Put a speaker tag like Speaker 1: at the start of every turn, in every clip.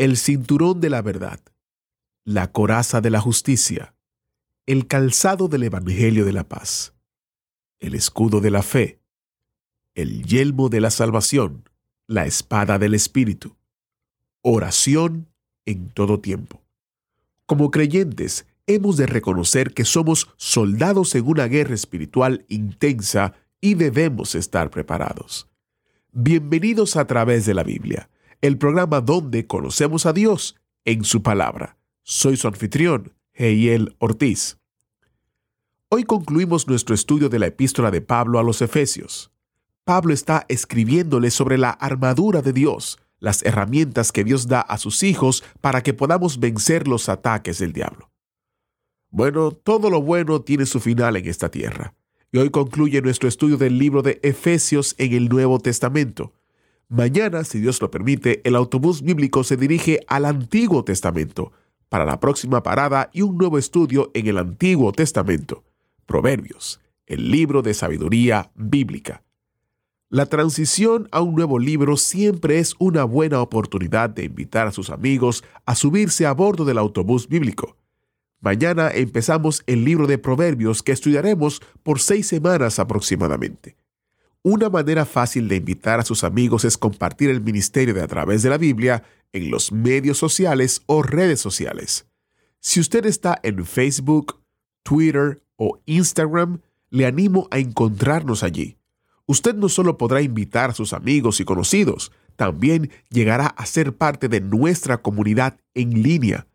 Speaker 1: el cinturón de la verdad, la coraza de la justicia, el calzado del Evangelio de la paz, el escudo de la fe, el yelmo de la salvación, la espada del Espíritu, oración en todo tiempo. Como creyentes, hemos de reconocer que somos soldados en una guerra espiritual intensa y debemos estar preparados. Bienvenidos a través de la Biblia, el programa donde conocemos a Dios en su palabra. Soy su anfitrión, Heiel Ortiz. Hoy concluimos nuestro estudio de la epístola de Pablo a los Efesios. Pablo está escribiéndole sobre la armadura de Dios, las herramientas que Dios da a sus hijos para que podamos vencer los ataques del diablo. Bueno, todo lo bueno tiene su final en esta tierra. Y hoy concluye nuestro estudio del libro de Efesios en el Nuevo Testamento. Mañana, si Dios lo permite, el autobús bíblico se dirige al Antiguo Testamento para la próxima parada y un nuevo estudio en el Antiguo Testamento. Proverbios, el libro de sabiduría bíblica. La transición a un nuevo libro siempre es una buena oportunidad de invitar a sus amigos a subirse a bordo del autobús bíblico. Mañana empezamos el libro de Proverbios que estudiaremos por seis semanas aproximadamente. Una manera fácil de invitar a sus amigos es compartir el ministerio de a través de la Biblia en los medios sociales o redes sociales. Si usted está en Facebook, Twitter o Instagram, le animo a encontrarnos allí. Usted no solo podrá invitar a sus amigos y conocidos, también llegará a ser parte de nuestra comunidad en línea.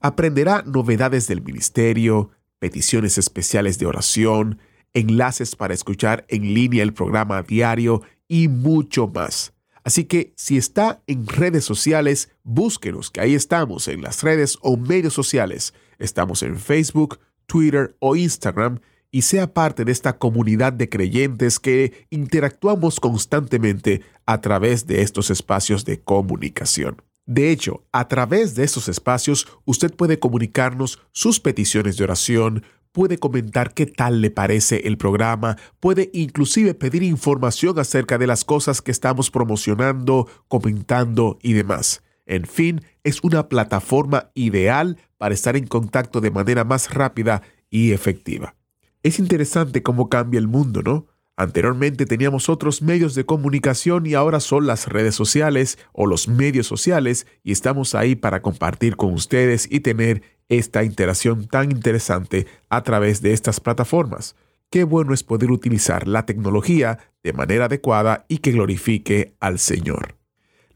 Speaker 1: Aprenderá novedades del ministerio, peticiones especiales de oración, enlaces para escuchar en línea el programa diario y mucho más. Así que si está en redes sociales, búsquenos, que ahí estamos en las redes o medios sociales. Estamos en Facebook, Twitter o Instagram y sea parte de esta comunidad de creyentes que interactuamos constantemente a través de estos espacios de comunicación. De hecho, a través de estos espacios usted puede comunicarnos sus peticiones de oración, puede comentar qué tal le parece el programa, puede inclusive pedir información acerca de las cosas que estamos promocionando, comentando y demás. En fin, es una plataforma ideal para estar en contacto de manera más rápida y efectiva. Es interesante cómo cambia el mundo, ¿no? Anteriormente teníamos otros medios de comunicación y ahora son las redes sociales o los medios sociales y estamos ahí para compartir con ustedes y tener esta interacción tan interesante a través de estas plataformas. Qué bueno es poder utilizar la tecnología de manera adecuada y que glorifique al Señor.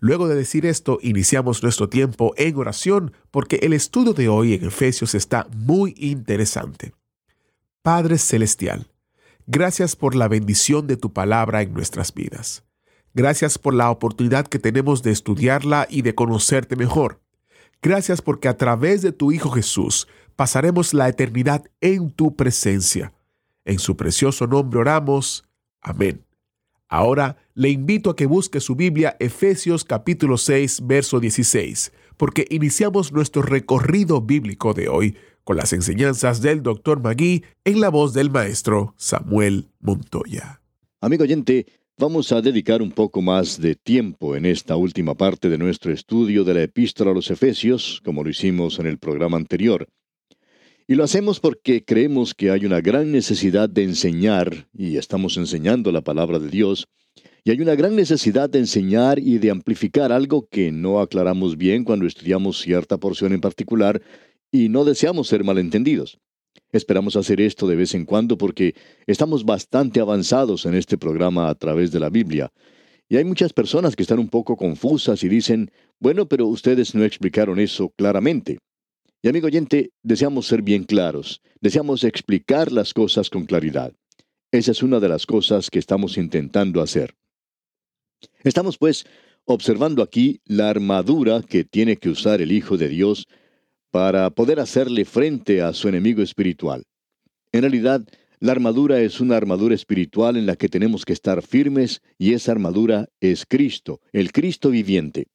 Speaker 1: Luego de decir esto, iniciamos nuestro tiempo en oración porque el estudio de hoy en Efesios está muy interesante. Padre Celestial, gracias por la bendición de tu palabra en nuestras vidas. Gracias por la oportunidad que tenemos de estudiarla y de conocerte mejor. Gracias porque a través de tu Hijo Jesús pasaremos la eternidad en tu presencia. En su precioso nombre oramos. Amén. Ahora le invito a que busque su Biblia Efesios capítulo 6, verso 16, porque iniciamos nuestro recorrido bíblico de hoy con las enseñanzas del Dr. Magui en la voz del maestro Samuel Montoya.
Speaker 2: Amigo oyente, vamos a dedicar un poco más de tiempo en esta última parte de nuestro estudio de la epístola a los Efesios, como lo hicimos en el programa anterior. Y lo hacemos porque creemos que hay una gran necesidad de enseñar, y estamos enseñando la palabra de Dios, y hay una gran necesidad de enseñar y de amplificar algo que no aclaramos bien cuando estudiamos cierta porción en particular, y no deseamos ser malentendidos. Esperamos hacer esto de vez en cuando porque estamos bastante avanzados en este programa a través de la Biblia. Y hay muchas personas que están un poco confusas y dicen, bueno, pero ustedes no explicaron eso claramente. Y amigo oyente, deseamos ser bien claros, deseamos explicar las cosas con claridad. Esa es una de las cosas que estamos intentando hacer. Estamos pues observando aquí la armadura que tiene que usar el Hijo de Dios para poder hacerle frente a su enemigo espiritual. En realidad, la armadura es una armadura espiritual en la que tenemos que estar firmes y esa armadura es Cristo, el Cristo viviente.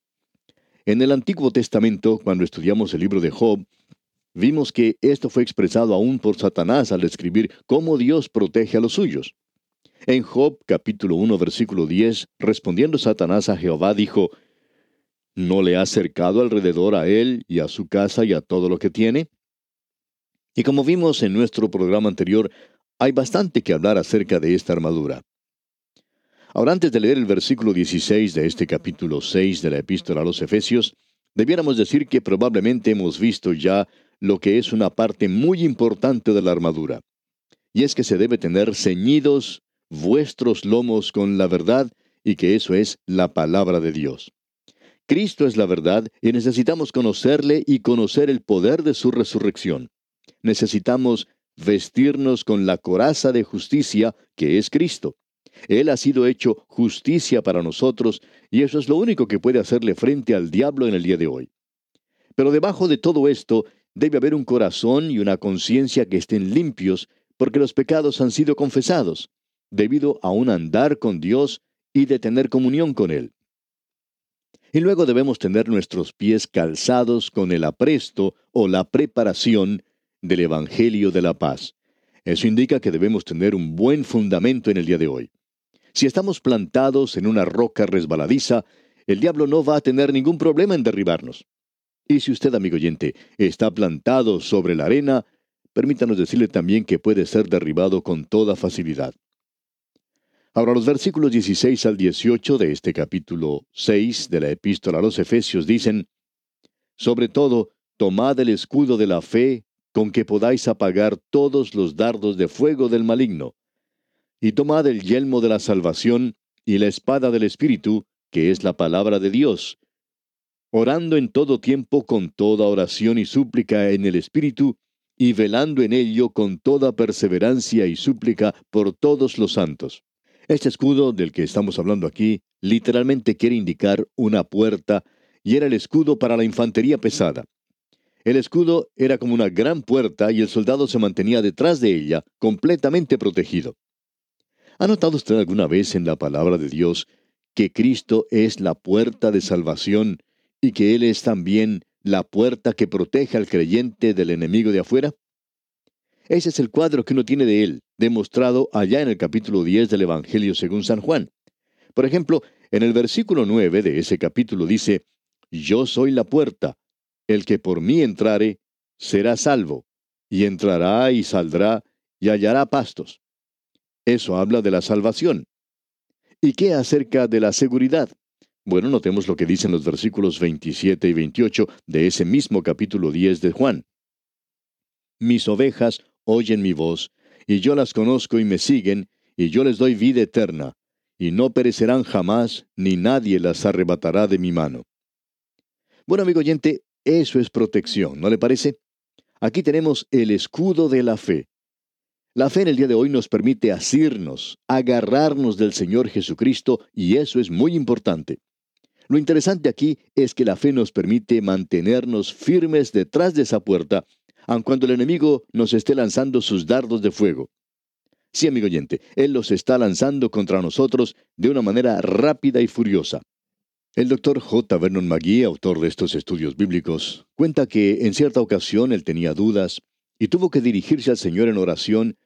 Speaker 2: En el Antiguo Testamento, cuando estudiamos el libro de Job, vimos que esto fue expresado aún por Satanás al describir cómo Dios protege a los suyos. En Job capítulo 1 versículo 10, respondiendo Satanás a Jehová, dijo, ¿No le ha cercado alrededor a él y a su casa y a todo lo que tiene? Y como vimos en nuestro programa anterior, hay bastante que hablar acerca de esta armadura. Ahora, antes de leer el versículo 16 de este capítulo 6 de la epístola a los Efesios, debiéramos decir que probablemente hemos visto ya lo que es una parte muy importante de la armadura. Y es que se debe tener ceñidos vuestros lomos con la verdad y que eso es la palabra de Dios. Cristo es la verdad y necesitamos conocerle y conocer el poder de su resurrección. Necesitamos vestirnos con la coraza de justicia que es Cristo. Él ha sido hecho justicia para nosotros y eso es lo único que puede hacerle frente al diablo en el día de hoy. Pero debajo de todo esto debe haber un corazón y una conciencia que estén limpios porque los pecados han sido confesados, debido a un andar con Dios y de tener comunión con Él. Y luego debemos tener nuestros pies calzados con el apresto o la preparación del Evangelio de la paz. Eso indica que debemos tener un buen fundamento en el día de hoy. Si estamos plantados en una roca resbaladiza, el diablo no va a tener ningún problema en derribarnos. Y si usted, amigo oyente, está plantado sobre la arena, permítanos decirle también que puede ser derribado con toda facilidad. Ahora los versículos 16 al 18 de este capítulo 6 de la epístola a los Efesios dicen, Sobre todo, tomad el escudo de la fe, con que podáis apagar todos los dardos de fuego del maligno. Y tomad el yelmo de la salvación y la espada del Espíritu, que es la palabra de Dios, orando en todo tiempo con toda oración y súplica en el Espíritu, y velando en ello con toda perseverancia y súplica por todos los santos. Este escudo del que estamos hablando aquí literalmente quiere indicar una puerta y era el escudo para la infantería pesada. El escudo era como una gran puerta y el soldado se mantenía detrás de ella, completamente protegido. ¿Ha notado usted alguna vez en la palabra de Dios que Cristo es la puerta de salvación y que Él es también la puerta que protege al creyente del enemigo de afuera? Ese es el cuadro que uno tiene de Él, demostrado allá en el capítulo 10 del Evangelio según San Juan. Por ejemplo, en el versículo 9 de ese capítulo dice, Yo soy la puerta, el que por mí entrare, será salvo, y entrará y saldrá y hallará pastos. Eso habla de la salvación. ¿Y qué acerca de la seguridad? Bueno, notemos lo que dicen los versículos 27 y 28 de ese mismo capítulo 10 de Juan. Mis ovejas oyen mi voz, y yo las conozco y me siguen, y yo les doy vida eterna, y no perecerán jamás, ni nadie las arrebatará de mi mano. Bueno, amigo oyente, eso es protección, ¿no le parece? Aquí tenemos el escudo de la fe. La fe en el día de hoy nos permite asirnos, agarrarnos del Señor Jesucristo, y eso es muy importante. Lo interesante aquí es que la fe nos permite mantenernos firmes detrás de esa puerta, aun cuando el enemigo nos esté lanzando sus dardos de fuego. Sí, amigo oyente, Él los está lanzando contra nosotros de una manera rápida y furiosa. El doctor J. Vernon McGee, autor de estos estudios bíblicos, cuenta que en cierta ocasión él tenía dudas y tuvo que dirigirse al Señor en oración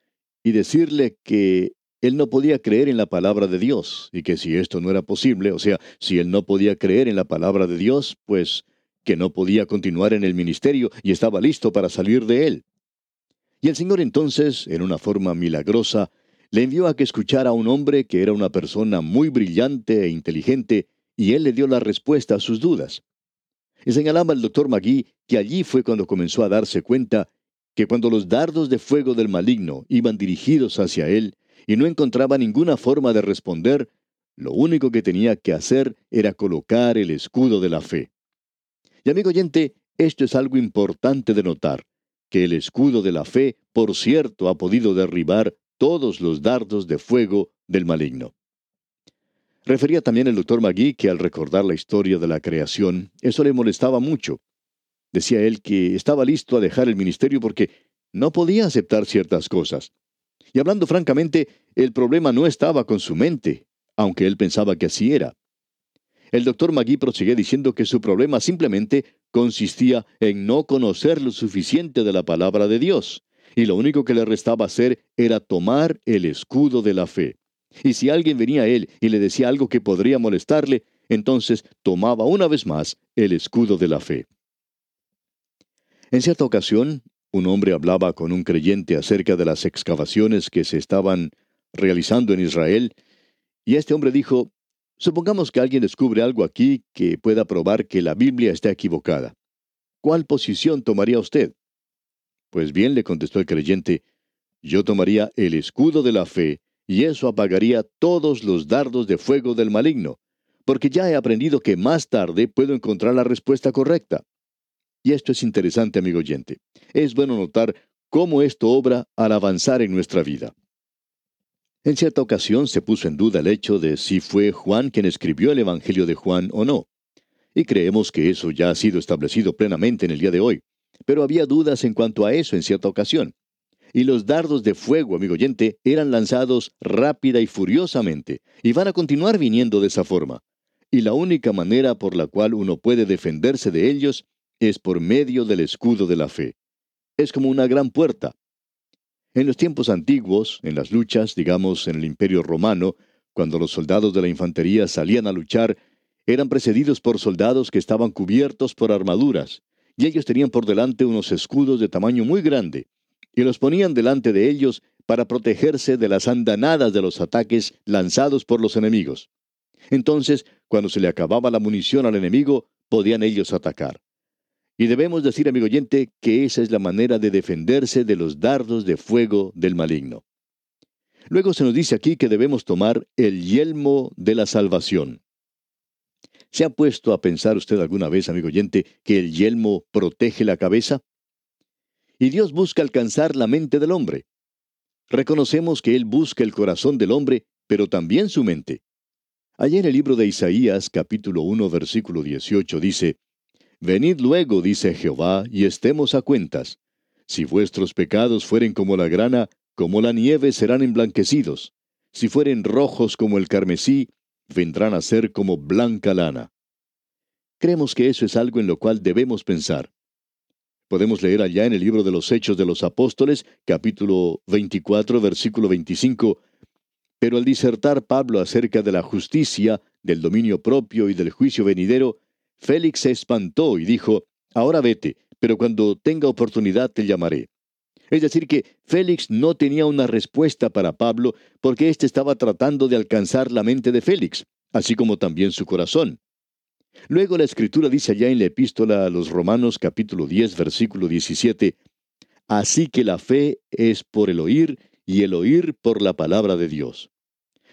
Speaker 2: y decirle que él no podía creer en la palabra de Dios y que si esto no era posible, o sea, si él no podía creer en la palabra de Dios, pues que no podía continuar en el ministerio y estaba listo para salir de él. Y el Señor entonces, en una forma milagrosa, le envió a que escuchara a un hombre que era una persona muy brillante e inteligente, y él le dio la respuesta a sus dudas. Y señalaba el doctor Magui que allí fue cuando comenzó a darse cuenta que cuando los dardos de fuego del maligno iban dirigidos hacia él y no encontraba ninguna forma de responder, lo único que tenía que hacer era colocar el escudo de la fe. Y amigo oyente, esto es algo importante de notar, que el escudo de la fe, por cierto, ha podido derribar todos los dardos de fuego del maligno. Refería también el doctor Magui que al recordar la historia de la creación, eso le molestaba mucho. Decía él que estaba listo a dejar el ministerio porque no podía aceptar ciertas cosas. Y hablando francamente, el problema no estaba con su mente, aunque él pensaba que así era. El doctor Magui prosiguió diciendo que su problema simplemente consistía en no conocer lo suficiente de la palabra de Dios, y lo único que le restaba hacer era tomar el escudo de la fe. Y si alguien venía a él y le decía algo que podría molestarle, entonces tomaba una vez más el escudo de la fe. En cierta ocasión, un hombre hablaba con un creyente acerca de las excavaciones que se estaban realizando en Israel, y este hombre dijo, supongamos que alguien descubre algo aquí que pueda probar que la Biblia está equivocada. ¿Cuál posición tomaría usted? Pues bien, le contestó el creyente, yo tomaría el escudo de la fe, y eso apagaría todos los dardos de fuego del maligno, porque ya he aprendido que más tarde puedo encontrar la respuesta correcta. Y esto es interesante, amigo oyente. Es bueno notar cómo esto obra al avanzar en nuestra vida. En cierta ocasión se puso en duda el hecho de si fue Juan quien escribió el Evangelio de Juan o no. Y creemos que eso ya ha sido establecido plenamente en el día de hoy. Pero había dudas en cuanto a eso en cierta ocasión. Y los dardos de fuego, amigo oyente, eran lanzados rápida y furiosamente, y van a continuar viniendo de esa forma. Y la única manera por la cual uno puede defenderse de ellos es por medio del escudo de la fe. Es como una gran puerta. En los tiempos antiguos, en las luchas, digamos en el Imperio Romano, cuando los soldados de la infantería salían a luchar, eran precedidos por soldados que estaban cubiertos por armaduras, y ellos tenían por delante unos escudos de tamaño muy grande, y los ponían delante de ellos para protegerse de las andanadas de los ataques lanzados por los enemigos. Entonces, cuando se le acababa la munición al enemigo, podían ellos atacar. Y debemos decir, amigo oyente, que esa es la manera de defenderse de los dardos de fuego del maligno. Luego se nos dice aquí que debemos tomar el yelmo de la salvación. ¿Se ha puesto a pensar usted alguna vez, amigo oyente, que el yelmo protege la cabeza? Y Dios busca alcanzar la mente del hombre. Reconocemos que Él busca el corazón del hombre, pero también su mente. Allá en el libro de Isaías, capítulo 1, versículo 18, dice, Venid luego, dice Jehová, y estemos a cuentas. Si vuestros pecados fueren como la grana, como la nieve serán emblanquecidos. Si fueren rojos como el carmesí, vendrán a ser como blanca lana. Creemos que eso es algo en lo cual debemos pensar. Podemos leer allá en el libro de los Hechos de los Apóstoles, capítulo 24, versículo 25, pero al disertar Pablo acerca de la justicia, del dominio propio y del juicio venidero, Félix se espantó y dijo, Ahora vete, pero cuando tenga oportunidad te llamaré. Es decir, que Félix no tenía una respuesta para Pablo porque éste estaba tratando de alcanzar la mente de Félix, así como también su corazón. Luego la escritura dice allá en la epístola a los Romanos capítulo 10 versículo 17, Así que la fe es por el oír y el oír por la palabra de Dios.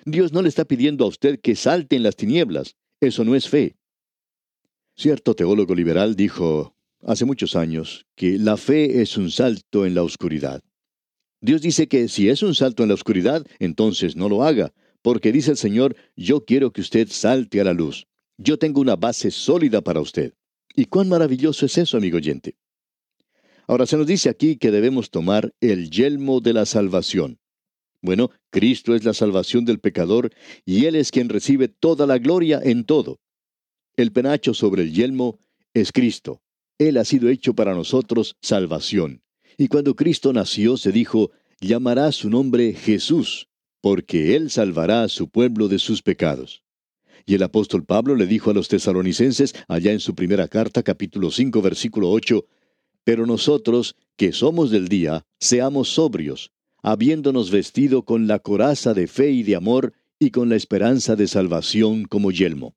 Speaker 2: Dios no le está pidiendo a usted que salte en las tinieblas, eso no es fe. Cierto teólogo liberal dijo hace muchos años que la fe es un salto en la oscuridad. Dios dice que si es un salto en la oscuridad, entonces no lo haga, porque dice el Señor, yo quiero que usted salte a la luz. Yo tengo una base sólida para usted. ¿Y cuán maravilloso es eso, amigo oyente? Ahora se nos dice aquí que debemos tomar el yelmo de la salvación. Bueno, Cristo es la salvación del pecador y Él es quien recibe toda la gloria en todo. El penacho sobre el yelmo es Cristo. Él ha sido hecho para nosotros salvación. Y cuando Cristo nació se dijo, llamará su nombre Jesús, porque Él salvará a su pueblo de sus pecados. Y el apóstol Pablo le dijo a los tesalonicenses, allá en su primera carta, capítulo 5, versículo 8, Pero nosotros, que somos del día, seamos sobrios, habiéndonos vestido con la coraza de fe y de amor, y con la esperanza de salvación como yelmo.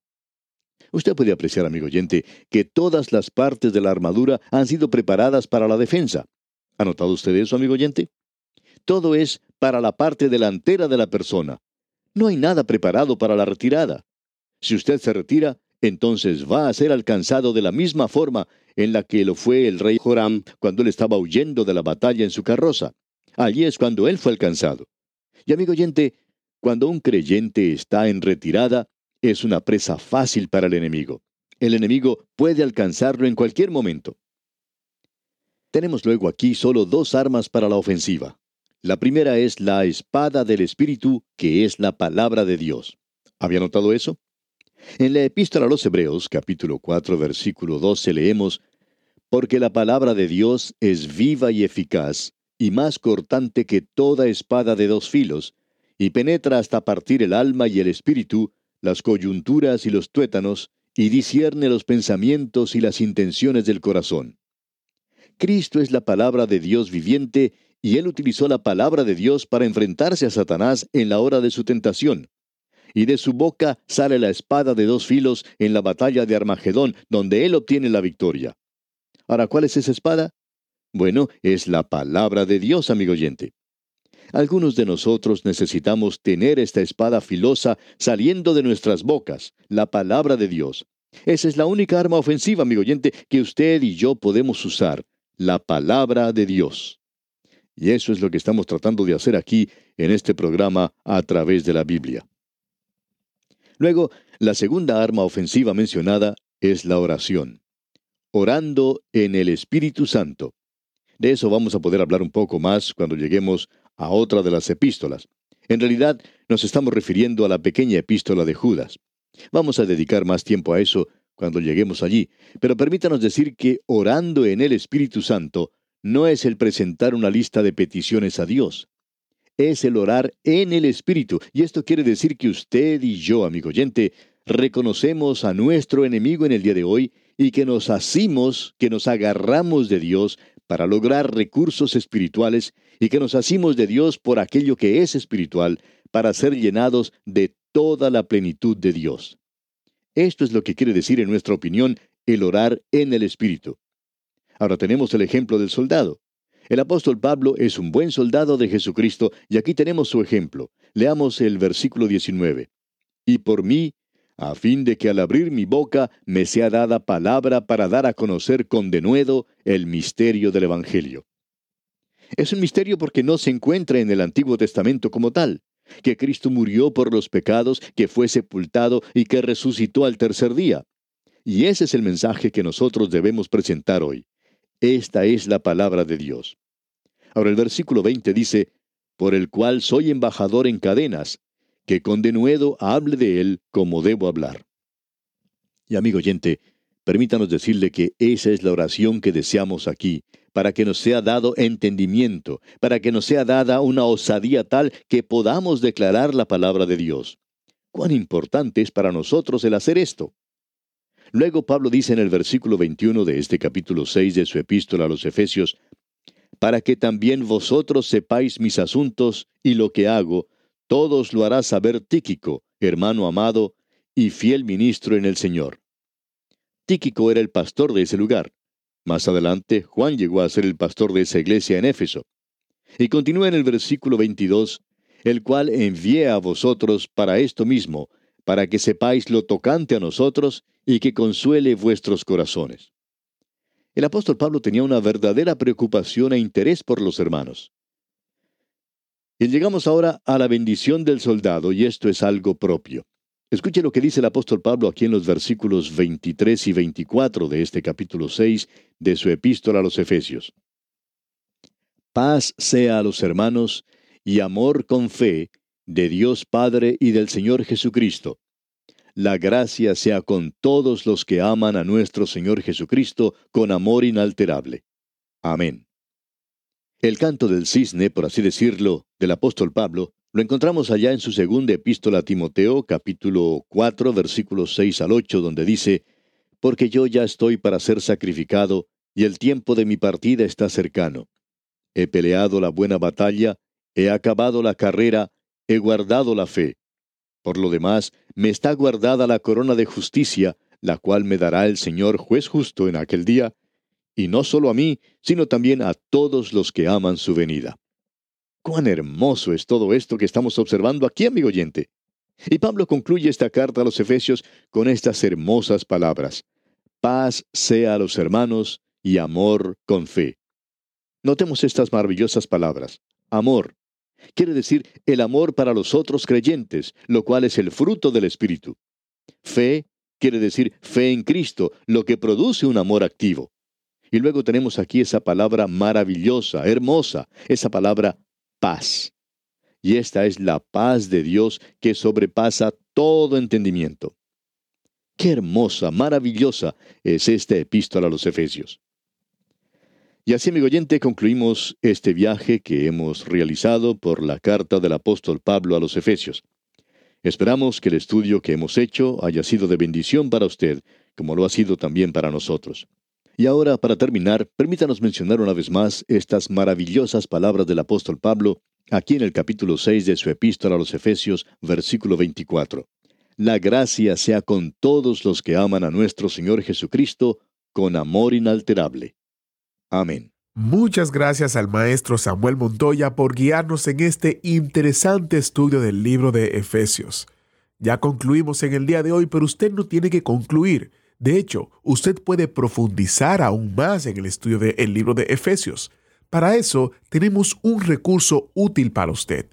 Speaker 2: Usted puede apreciar, amigo oyente, que todas las partes de la armadura han sido preparadas para la defensa. ¿Ha notado usted eso, amigo oyente? Todo es para la parte delantera de la persona. No hay nada preparado para la retirada. Si usted se retira, entonces va a ser alcanzado de la misma forma en la que lo fue el rey Joram cuando él estaba huyendo de la batalla en su carroza. Allí es cuando él fue alcanzado. Y amigo oyente, cuando un creyente está en retirada, es una presa fácil para el enemigo. El enemigo puede alcanzarlo en cualquier momento. Tenemos luego aquí solo dos armas para la ofensiva. La primera es la espada del Espíritu, que es la palabra de Dios. ¿Había notado eso? En la epístola a los Hebreos, capítulo 4, versículo 12, leemos, Porque la palabra de Dios es viva y eficaz, y más cortante que toda espada de dos filos, y penetra hasta partir el alma y el espíritu, las coyunturas y los tuétanos, y discierne los pensamientos y las intenciones del corazón. Cristo es la palabra de Dios viviente, y él utilizó la palabra de Dios para enfrentarse a Satanás en la hora de su tentación. Y de su boca sale la espada de dos filos en la batalla de Armagedón, donde él obtiene la victoria. Ahora, ¿cuál es esa espada? Bueno, es la palabra de Dios, amigo oyente. Algunos de nosotros necesitamos tener esta espada filosa saliendo de nuestras bocas, la palabra de Dios. Esa es la única arma ofensiva, amigo oyente, que usted y yo podemos usar, la palabra de Dios. Y eso es lo que estamos tratando de hacer aquí en este programa a través de la Biblia. Luego, la segunda arma ofensiva mencionada es la oración. Orando en el Espíritu Santo. De eso vamos a poder hablar un poco más cuando lleguemos a otra de las epístolas. En realidad, nos estamos refiriendo a la pequeña epístola de Judas. Vamos a dedicar más tiempo a eso cuando lleguemos allí, pero permítanos decir que orando en el Espíritu Santo no es el presentar una lista de peticiones a Dios. Es el orar en el Espíritu, y esto quiere decir que usted y yo, amigo oyente, reconocemos a nuestro enemigo en el día de hoy y que nos asimos, que nos agarramos de Dios para lograr recursos espirituales y que nos asimos de Dios por aquello que es espiritual para ser llenados de toda la plenitud de Dios. Esto es lo que quiere decir, en nuestra opinión, el orar en el Espíritu. Ahora tenemos el ejemplo del soldado. El apóstol Pablo es un buen soldado de Jesucristo y aquí tenemos su ejemplo. Leamos el versículo 19. Y por mí a fin de que al abrir mi boca me sea dada palabra para dar a conocer con denuedo el misterio del Evangelio. Es un misterio porque no se encuentra en el Antiguo Testamento como tal, que Cristo murió por los pecados, que fue sepultado y que resucitó al tercer día. Y ese es el mensaje que nosotros debemos presentar hoy. Esta es la palabra de Dios. Ahora el versículo 20 dice, por el cual soy embajador en cadenas, que con denuedo hable de él como debo hablar. Y amigo oyente, permítanos decirle que esa es la oración que deseamos aquí, para que nos sea dado entendimiento, para que nos sea dada una osadía tal que podamos declarar la palabra de Dios. Cuán importante es para nosotros el hacer esto. Luego Pablo dice en el versículo 21 de este capítulo 6 de su epístola a los Efesios, para que también vosotros sepáis mis asuntos y lo que hago, todos lo hará saber Tíquico, hermano amado y fiel ministro en el Señor. Tíquico era el pastor de ese lugar. Más adelante, Juan llegó a ser el pastor de esa iglesia en Éfeso. Y continúa en el versículo 22, el cual envié a vosotros para esto mismo, para que sepáis lo tocante a nosotros y que consuele vuestros corazones. El apóstol Pablo tenía una verdadera preocupación e interés por los hermanos. Y llegamos ahora a la bendición del soldado, y esto es algo propio. Escuche lo que dice el apóstol Pablo aquí en los versículos 23 y 24 de este capítulo 6 de su epístola a los Efesios. Paz sea a los hermanos y amor con fe de Dios Padre y del Señor Jesucristo. La gracia sea con todos los que aman a nuestro Señor Jesucristo con amor inalterable. Amén. El canto del cisne, por así decirlo, del apóstol Pablo, lo encontramos allá en su segunda epístola a Timoteo, capítulo 4, versículos 6 al 8, donde dice, Porque yo ya estoy para ser sacrificado, y el tiempo de mi partida está cercano. He peleado la buena batalla, he acabado la carrera, he guardado la fe. Por lo demás, me está guardada la corona de justicia, la cual me dará el Señor juez justo en aquel día, y no solo a mí, sino también a todos los que aman su venida. Cuán hermoso es todo esto que estamos observando aquí, amigo oyente. Y Pablo concluye esta carta a los Efesios con estas hermosas palabras. Paz sea a los hermanos y amor con fe. Notemos estas maravillosas palabras. Amor. Quiere decir el amor para los otros creyentes, lo cual es el fruto del Espíritu. Fe quiere decir fe en Cristo, lo que produce un amor activo. Y luego tenemos aquí esa palabra maravillosa, hermosa, esa palabra paz. Y esta es la paz de Dios que sobrepasa todo entendimiento. Qué hermosa, maravillosa es esta epístola a los Efesios. Y así, amigo oyente, concluimos este viaje que hemos realizado por la carta del apóstol Pablo a los Efesios. Esperamos que el estudio que hemos hecho haya sido de bendición para usted, como lo ha sido también para nosotros. Y ahora, para terminar, permítanos mencionar una vez más estas maravillosas palabras del apóstol Pablo aquí en el capítulo 6 de su epístola a los Efesios, versículo 24. La gracia sea con todos los que aman a nuestro Señor Jesucristo con amor inalterable. Amén.
Speaker 1: Muchas gracias al maestro Samuel Montoya por guiarnos en este interesante estudio del libro de Efesios. Ya concluimos en el día de hoy, pero usted no tiene que concluir. De hecho, usted puede profundizar aún más en el estudio del libro de Efesios. Para eso tenemos un recurso útil para usted.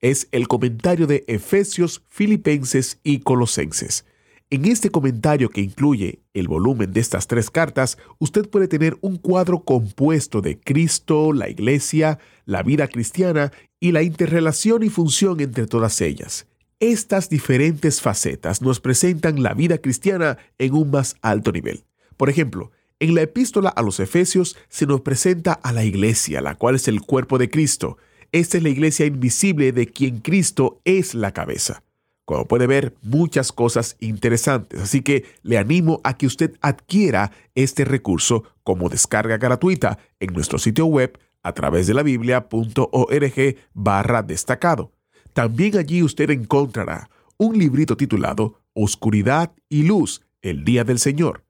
Speaker 1: Es el comentario de Efesios, Filipenses y Colosenses. En este comentario que incluye el volumen de estas tres cartas, usted puede tener un cuadro compuesto de Cristo, la Iglesia, la vida cristiana y la interrelación y función entre todas ellas. Estas diferentes facetas nos presentan la vida cristiana en un más alto nivel. Por ejemplo, en la epístola a los Efesios se nos presenta a la iglesia, la cual es el cuerpo de Cristo. Esta es la iglesia invisible de quien Cristo es la cabeza. Como puede ver, muchas cosas interesantes, así que le animo a que usted adquiera este recurso como descarga gratuita en nuestro sitio web a través de la biblia.org barra destacado. También allí usted encontrará un librito titulado Oscuridad y Luz, el Día del Señor.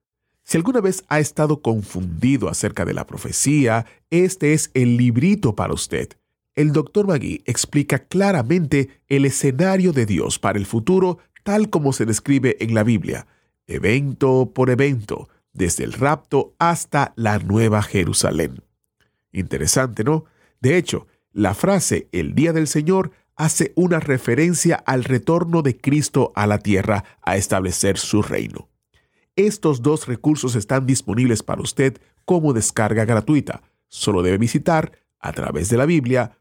Speaker 1: Si alguna vez ha estado confundido acerca de la profecía, este es el librito para usted. El Dr. Magui explica claramente el escenario de Dios para el futuro tal como se describe en la Biblia, evento por evento, desde el rapto hasta la Nueva Jerusalén. Interesante, ¿no? De hecho, la frase el día del Señor hace una referencia al retorno de Cristo a la tierra a establecer su reino. Estos dos recursos están disponibles para usted como descarga gratuita. Solo debe visitar a través de la biblia.org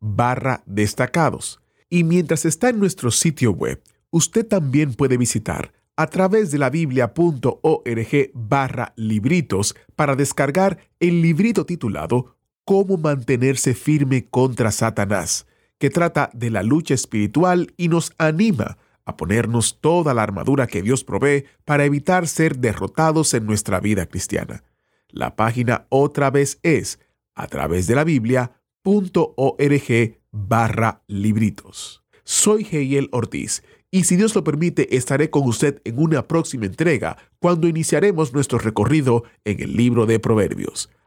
Speaker 1: barra destacados. Y mientras está en nuestro sitio web, usted también puede visitar a través de la biblia.org barra libritos para descargar el librito titulado cómo mantenerse firme contra Satanás, que trata de la lucha espiritual y nos anima a ponernos toda la armadura que Dios provee para evitar ser derrotados en nuestra vida cristiana. La página otra vez es a través de la biblia.org barra libritos. Soy Heiel Ortiz y si Dios lo permite estaré con usted en una próxima entrega cuando iniciaremos nuestro recorrido en el libro de Proverbios.